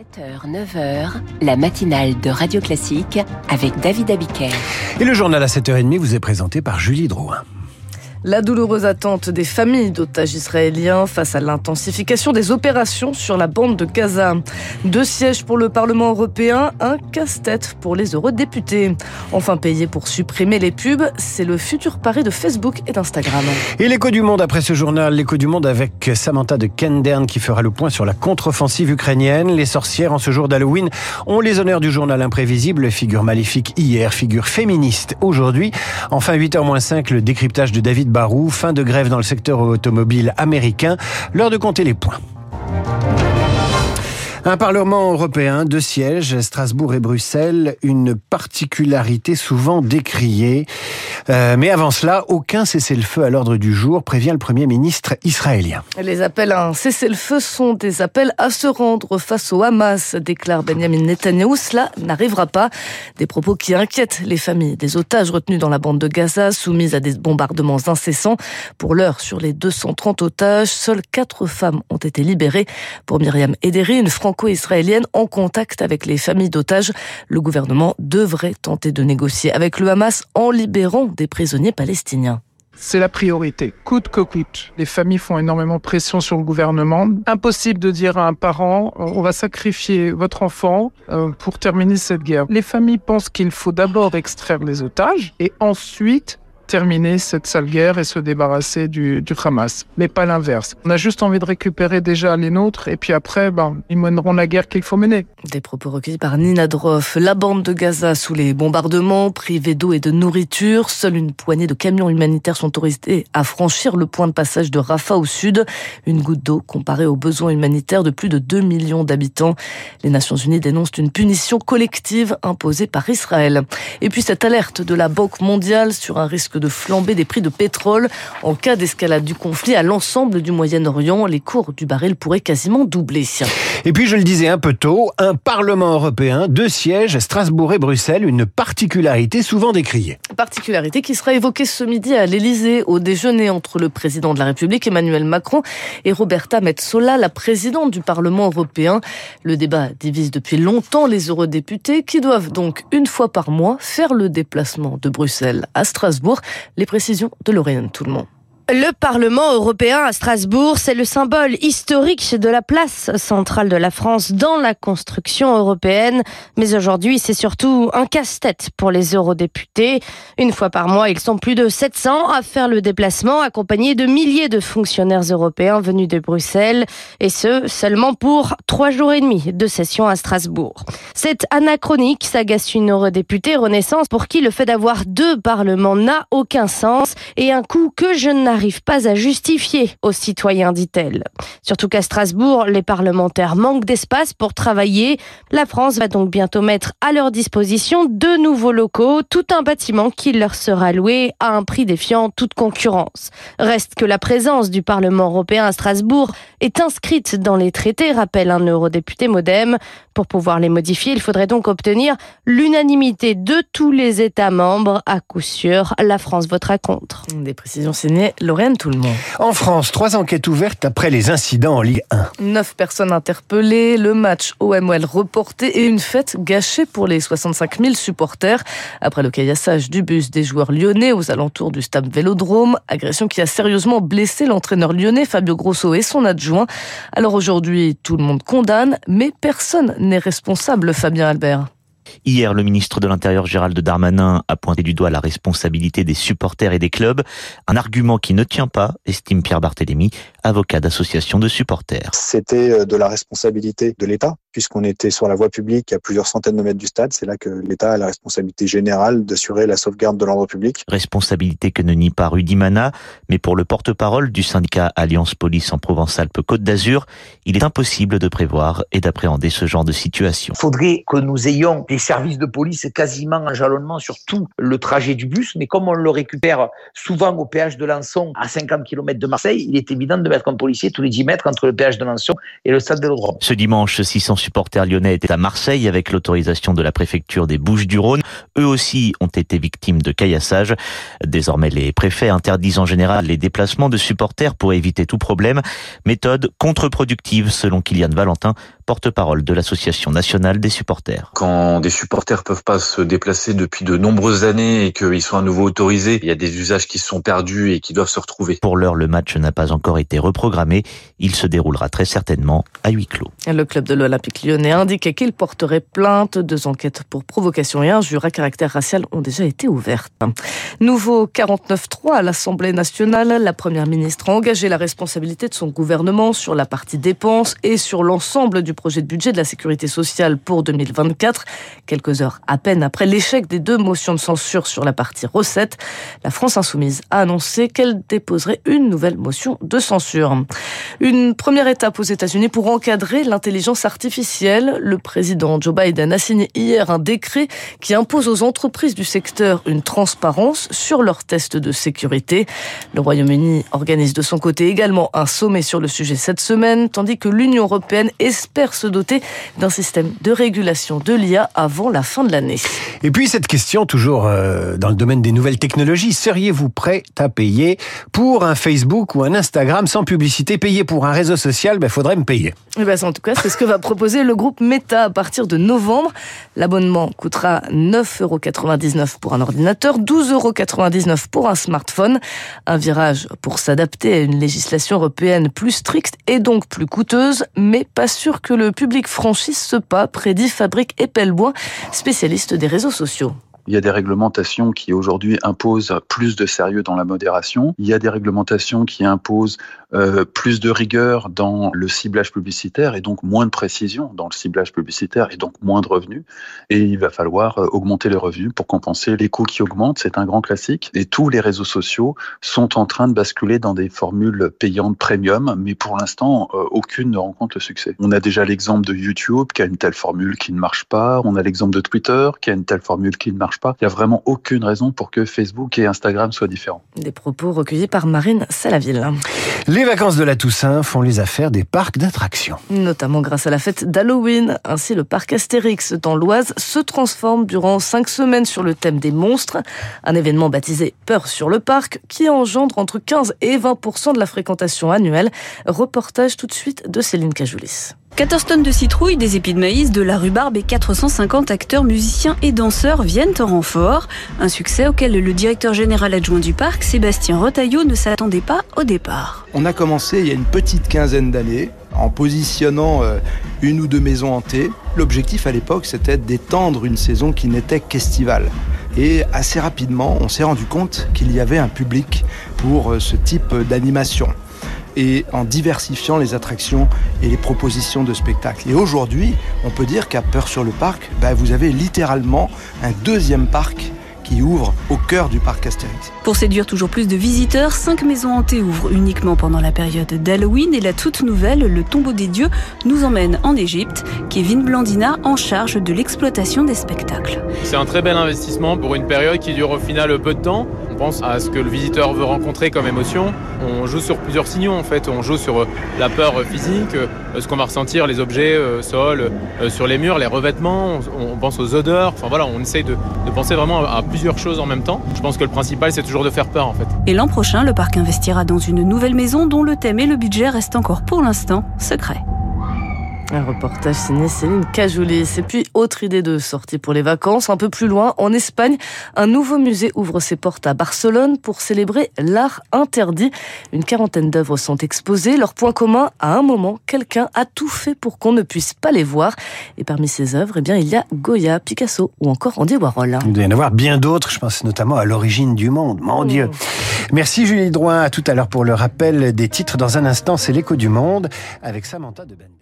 7h, 9h, la matinale de Radio Classique avec David Abiker. Et le journal à 7h30 vous est présenté par Julie Drouin. La douloureuse attente des familles d'otages israéliens face à l'intensification des opérations sur la bande de Gaza. Deux sièges pour le Parlement européen, un casse-tête pour les eurodéputés. Enfin payé pour supprimer les pubs, c'est le futur pari de Facebook et d'Instagram. Et l'écho du monde après ce journal, l'écho du monde avec Samantha de Kendern qui fera le point sur la contre-offensive ukrainienne. Les sorcières en ce jour d'Halloween ont les honneurs du journal imprévisible, figure maléfique hier, figure féministe aujourd'hui. Enfin 8h-5, le décryptage de David Barou, fin de grève dans le secteur automobile américain. L'heure de compter les points. Un Parlement européen, deux sièges, Strasbourg et Bruxelles, une particularité souvent décriée. Euh, mais avant cela, aucun cessez-le-feu à l'ordre du jour, prévient le Premier ministre israélien. Les appels à un cessez-le-feu sont des appels à se rendre face au Hamas, déclare Benjamin Netanyahu. Cela n'arrivera pas. Des propos qui inquiètent les familles des otages retenus dans la bande de Gaza, soumises à des bombardements incessants. Pour l'heure, sur les 230 otages, seules quatre femmes ont été libérées. Pour Myriam Ederi, une en contact avec les familles d'otages, le gouvernement devrait tenter de négocier avec le Hamas en libérant des prisonniers palestiniens. C'est la priorité, coûte que coûte. Les familles font énormément pression sur le gouvernement. Impossible de dire à un parent, on va sacrifier votre enfant euh, pour terminer cette guerre. Les familles pensent qu'il faut d'abord extraire les otages et ensuite terminer cette sale guerre et se débarrasser du, du Hamas, mais pas l'inverse. On a juste envie de récupérer déjà les nôtres et puis après, ben, ils mèneront la guerre qu'il faut mener. Des propos recueillis par Nina Droff. La bande de Gaza sous les bombardements, privée d'eau et de nourriture. Seule une poignée de camions humanitaires sont autorisés à franchir le point de passage de Rafah au sud. Une goutte d'eau comparée aux besoins humanitaires de plus de 2 millions d'habitants. Les Nations Unies dénoncent une punition collective imposée par Israël. Et puis cette alerte de la Banque mondiale sur un risque de flamber des prix de pétrole. En cas d'escalade du conflit à l'ensemble du Moyen-Orient, les cours du baril pourraient quasiment doubler. Et puis, je le disais un peu tôt, un Parlement européen, deux sièges, Strasbourg et Bruxelles, une particularité souvent décriée. Particularité qui sera évoquée ce midi à l'Elysée au déjeuner entre le président de la République Emmanuel Macron et Roberta Metsola, la présidente du Parlement européen. Le débat divise depuis longtemps les eurodéputés qui doivent donc une fois par mois faire le déplacement de Bruxelles à Strasbourg. Les précisions de Lorraine Tout le Parlement européen à Strasbourg, c'est le symbole historique de la place centrale de la France dans la construction européenne. Mais aujourd'hui, c'est surtout un casse-tête pour les eurodéputés. Une fois par mois, ils sont plus de 700 à faire le déplacement, accompagnés de milliers de fonctionnaires européens venus de Bruxelles. Et ce, seulement pour trois jours et demi de session à Strasbourg. C'est anachronique, s'agace une eurodéputée Renaissance pour qui le fait d'avoir deux parlements n'a aucun sens et un coût que je n'arrive n'arrive pas à justifier aux citoyens, dit-elle. Surtout qu'à Strasbourg, les parlementaires manquent d'espace pour travailler. La France va donc bientôt mettre à leur disposition deux nouveaux locaux, tout un bâtiment qui leur sera loué à un prix défiant toute concurrence. Reste que la présence du Parlement européen à Strasbourg est inscrite dans les traités, rappelle un eurodéputé modem. Pour pouvoir les modifier, il faudrait donc obtenir l'unanimité de tous les États membres. À coup sûr, la France votera contre. Des précisions signées Lorraine Tout le monde. En France, trois enquêtes ouvertes après les incidents en Ligue 1. Neuf personnes interpellées, le match OML reporté et une fête gâchée pour les 65 000 supporters. Après le caillassage du bus des joueurs lyonnais aux alentours du stade Vélodrome, agression qui a sérieusement blessé l'entraîneur lyonnais Fabio Grosso et son adjoint. Alors aujourd'hui, tout le monde condamne, mais personne n'est responsable, Fabien Albert. Hier, le ministre de l'Intérieur Gérald Darmanin a pointé du doigt la responsabilité des supporters et des clubs, un argument qui ne tient pas, estime Pierre Barthélémy, avocat d'association de supporters. C'était euh, de la responsabilité de l'État, puisqu'on était sur la voie publique à plusieurs centaines de mètres du stade. C'est là que l'État a la responsabilité générale d'assurer la sauvegarde de l'ordre public. Responsabilité que ne nie pas Rudy Mana, mais pour le porte-parole du syndicat Alliance Police en Provence-Alpes-Côte d'Azur, il est impossible de prévoir et d'appréhender ce genre de situation. Il faudrait que nous ayons des services de police quasiment en jalonnement sur tout le trajet du bus, mais comme on le récupère souvent au péage de Lançon à 50 km de Marseille, il est évident de mettre un policier tous les 10 mètres entre le péage de Lançon et le stade Vélodrome. Ce dimanche, 600 supporters lyonnais étaient à Marseille avec l'autorisation de la préfecture des Bouches-du-Rhône. Eux aussi ont été victimes de caillassage. Désormais, les préfets interdisent en général les déplacements de supporters pour éviter tout problème. Méthode contre-productive selon Kylian Valentin, porte-parole de l'Association nationale des supporters. Quand des supporters peuvent pas se déplacer depuis de nombreuses années et qu'ils sont à nouveau autorisés, il y a des usages qui se sont perdus et qui doivent se retrouver. Pour l'heure, le match n'a pas encore été reprogrammé. Il se déroulera très certainement à huis clos. Le club de l'Olympique lyonnais indiquait qu'il porterait plainte. Deux enquêtes pour provocation et injure à caractère racial ont déjà été ouvertes. Nouveau 49-3 à l'Assemblée nationale. La première ministre a engagé la responsabilité de son gouvernement sur la partie dépenses et sur l'ensemble du projet de budget de la sécurité sociale pour 2024. Quelques heures à peine après l'échec des deux motions de censure sur la partie recettes, la France insoumise a annoncé qu'elle déposerait une nouvelle motion de censure. Une première étape aux États-Unis pour encadrer l'intelligence artificielle. Le président Joe Biden a signé hier un décret qui impose aux entreprises du secteur une transparence sur leurs tests de sécurité. Le Royaume-Uni organise de son côté également un sommet sur le sujet cette semaine, tandis que l'Union européenne espère se doter d'un système de régulation de l'IA avant la fin de l'année. Et puis cette question, toujours euh, dans le domaine des nouvelles technologies, seriez-vous prêt à payer pour un Facebook ou un Instagram sans publicité? Payer pour un réseau social, il ben, faudrait me payer. Eh ben, en tout cas, c'est ce que va proposer le groupe Meta à partir de novembre. L'abonnement coûtera 9,99€ pour un ordinateur, 12,99€ pour un smartphone. Un virage pour s'adapter à une législation européenne plus stricte et donc plus coûteuse, mais pas sûr que le public franchisse ce pas, prédit Fabrique Epelbois, spécialiste des réseaux sociaux. Il y a des réglementations qui aujourd'hui imposent plus de sérieux dans la modération. Il y a des réglementations qui imposent euh, plus de rigueur dans le ciblage publicitaire et donc moins de précision dans le ciblage publicitaire et donc moins de revenus. Et il va falloir euh, augmenter les revenus pour compenser les coûts qui augmentent. C'est un grand classique. Et tous les réseaux sociaux sont en train de basculer dans des formules payantes premium, mais pour l'instant, euh, aucune ne rencontre le succès. On a déjà l'exemple de YouTube qui a une telle formule qui ne marche pas. On a l'exemple de Twitter qui a une telle formule qui ne marche pas. Il n'y a vraiment aucune raison pour que Facebook et Instagram soient différents. Des propos recueillis par Marine Salaville. Les vacances de la Toussaint font les affaires des parcs d'attractions. Notamment grâce à la fête d'Halloween. Ainsi, le parc Astérix dans l'Oise se transforme durant cinq semaines sur le thème des monstres. Un événement baptisé Peur sur le parc qui engendre entre 15 et 20% de la fréquentation annuelle. Reportage tout de suite de Céline Cajoulis. 14 tonnes de citrouilles, des épis de maïs, de la rhubarbe et 450 acteurs, musiciens et danseurs viennent en renfort. Un succès auquel le directeur général adjoint du parc, Sébastien Rotaillot, ne s'attendait pas au départ. On a commencé il y a une petite quinzaine d'années en positionnant euh, une ou deux maisons hantées. L'objectif à l'époque, c'était d'étendre une saison qui n'était qu'estivale. Et assez rapidement, on s'est rendu compte qu'il y avait un public pour euh, ce type d'animation et en diversifiant les attractions et les propositions de spectacles. Et aujourd'hui, on peut dire qu'à Peur sur le Parc, bah, vous avez littéralement un deuxième parc qui ouvre au cœur du parc Astérix. Pour séduire toujours plus de visiteurs, cinq maisons hantées ouvrent uniquement pendant la période d'Halloween et la toute nouvelle, le tombeau des dieux, nous emmène en Égypte. Kevin Blandina en charge de l'exploitation des spectacles. C'est un très bel investissement pour une période qui dure au final peu de temps pense à ce que le visiteur veut rencontrer comme émotion. On joue sur plusieurs signaux en fait. On joue sur euh, la peur physique, euh, ce qu'on va ressentir, les objets, euh, sol, sur les murs, les revêtements. On pense aux odeurs. Enfin voilà, on essaye de penser vraiment à plusieurs choses en même temps. Je pense que le principal c'est toujours de faire peur en fait. Et l'an prochain, le parc investira dans une nouvelle maison dont le thème et le budget restent encore pour l'instant secrets. Un reportage signé Céline Cajoulis. Et puis, autre idée de sortie pour les vacances, un peu plus loin, en Espagne, un nouveau musée ouvre ses portes à Barcelone pour célébrer l'art interdit. Une quarantaine d'œuvres sont exposées. Leur point commun, à un moment, quelqu'un a tout fait pour qu'on ne puisse pas les voir. Et parmi ces œuvres, eh bien, il y a Goya, Picasso ou encore Andy Warhol. Il doit y en avoir bien d'autres, je pense notamment à l'origine du monde. Mon Dieu. Mmh. Merci Julie Drouin. À tout à l'heure pour le rappel des titres. Dans un instant, c'est l'écho du monde avec Samantha de Bender.